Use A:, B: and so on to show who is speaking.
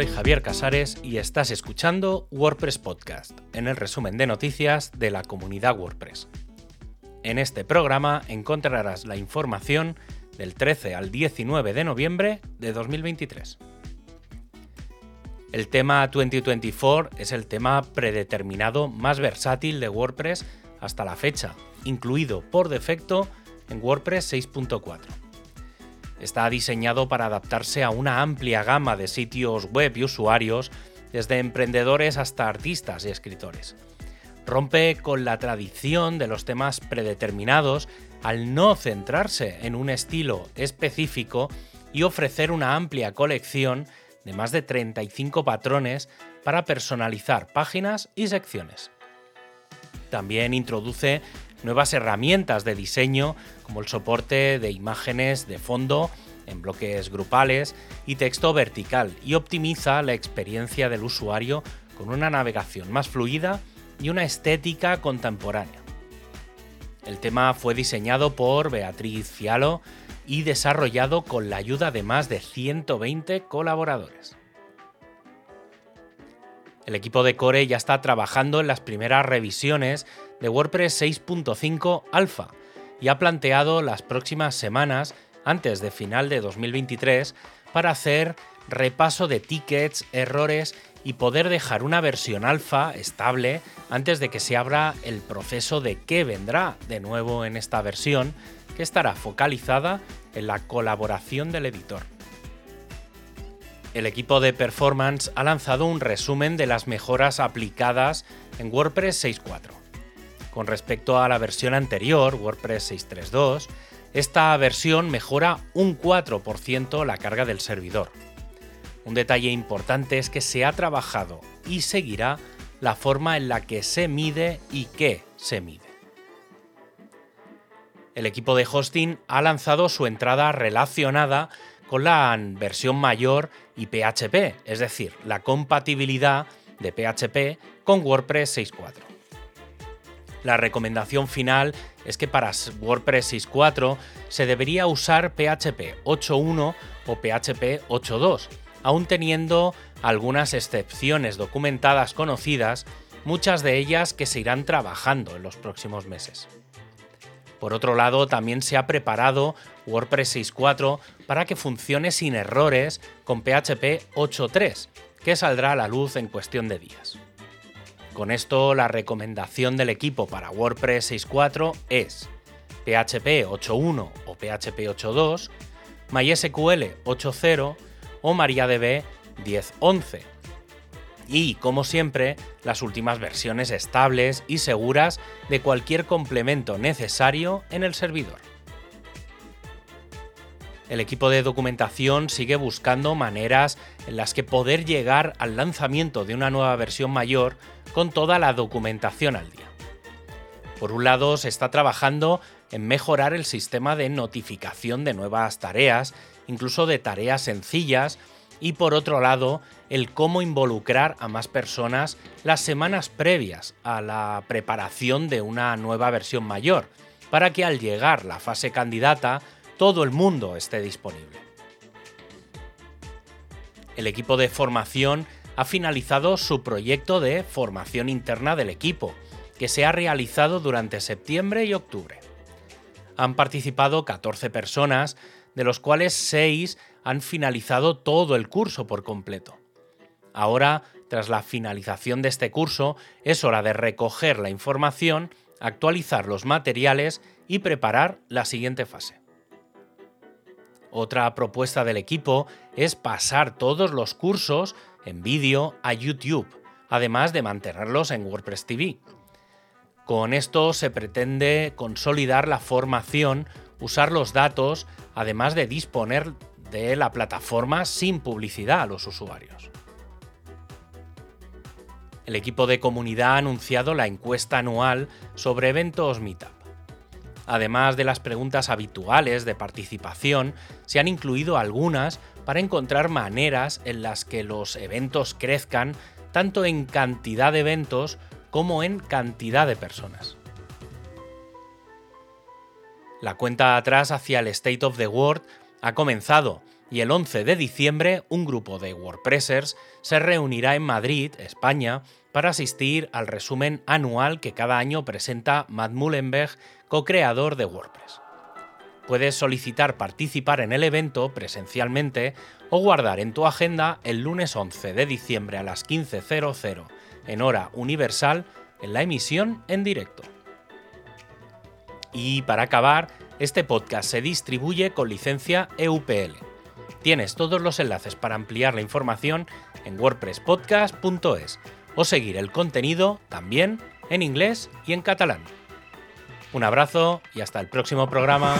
A: soy Javier Casares y estás escuchando WordPress Podcast, en el resumen de noticias de la comunidad WordPress. En este programa encontrarás la información del 13 al 19 de noviembre de 2023. El tema 2024 es el tema predeterminado más versátil de WordPress hasta la fecha, incluido por defecto en WordPress 6.4. Está diseñado para adaptarse a una amplia gama de sitios web y usuarios, desde emprendedores hasta artistas y escritores. Rompe con la tradición de los temas predeterminados al no centrarse en un estilo específico y ofrecer una amplia colección de más de 35 patrones para personalizar páginas y secciones. También introduce nuevas herramientas de diseño como el soporte de imágenes de fondo en bloques grupales y texto vertical y optimiza la experiencia del usuario con una navegación más fluida y una estética contemporánea. El tema fue diseñado por Beatriz Fialo y desarrollado con la ayuda de más de 120 colaboradores. El equipo de Core ya está trabajando en las primeras revisiones de WordPress 6.5 Alpha y ha planteado las próximas semanas, antes de final de 2023, para hacer repaso de tickets, errores y poder dejar una versión alfa estable antes de que se abra el proceso de qué vendrá de nuevo en esta versión, que estará focalizada en la colaboración del editor. El equipo de performance ha lanzado un resumen de las mejoras aplicadas en WordPress 6.4. Con respecto a la versión anterior, WordPress 6.3.2, esta versión mejora un 4% la carga del servidor. Un detalle importante es que se ha trabajado y seguirá la forma en la que se mide y qué se mide. El equipo de hosting ha lanzado su entrada relacionada con la versión mayor y PHP, es decir, la compatibilidad de PHP con WordPress 6.4. La recomendación final es que para WordPress 6.4 se debería usar PHP 8.1 o PHP 8.2, aún teniendo algunas excepciones documentadas conocidas, muchas de ellas que se irán trabajando en los próximos meses. Por otro lado, también se ha preparado WordPress 6.4 para que funcione sin errores con PHP 8.3, que saldrá a la luz en cuestión de días. Con esto, la recomendación del equipo para WordPress 6.4 es PHP 8.1 o PHP 8.2, MySQL 8.0 o MariaDB 10.11 y, como siempre, las últimas versiones estables y seguras de cualquier complemento necesario en el servidor. El equipo de documentación sigue buscando maneras en las que poder llegar al lanzamiento de una nueva versión mayor con toda la documentación al día. Por un lado, se está trabajando en mejorar el sistema de notificación de nuevas tareas, incluso de tareas sencillas, y por otro lado, el cómo involucrar a más personas las semanas previas a la preparación de una nueva versión mayor, para que al llegar la fase candidata todo el mundo esté disponible. El equipo de formación ha finalizado su proyecto de formación interna del equipo, que se ha realizado durante septiembre y octubre. Han participado 14 personas, de los cuales 6 han finalizado todo el curso por completo. Ahora, tras la finalización de este curso, es hora de recoger la información, actualizar los materiales y preparar la siguiente fase. Otra propuesta del equipo es pasar todos los cursos en vídeo a YouTube, además de mantenerlos en WordPress TV. Con esto se pretende consolidar la formación, usar los datos, además de disponer de la plataforma sin publicidad a los usuarios. El equipo de comunidad ha anunciado la encuesta anual sobre eventos Meetup. Además de las preguntas habituales de participación, se han incluido algunas para encontrar maneras en las que los eventos crezcan tanto en cantidad de eventos como en cantidad de personas. La cuenta atrás hacia el State of the World ha comenzado Y el 11 de diciembre, un grupo de WordPressers se reunirá en Madrid, España, para asistir al resumen anual que cada año presenta Matt Mullenberg, co-creador de WordPress. Puedes solicitar participar en el evento presencialmente o guardar en tu agenda el lunes 11 de diciembre a las 15.00 en hora universal en la emisión en directo. Y para acabar, este podcast se distribuye con licencia EUPL. Tienes todos los enlaces para ampliar la información en wordpresspodcast.es o seguir el contenido también en inglés y en catalán. Un abrazo y hasta el próximo programa.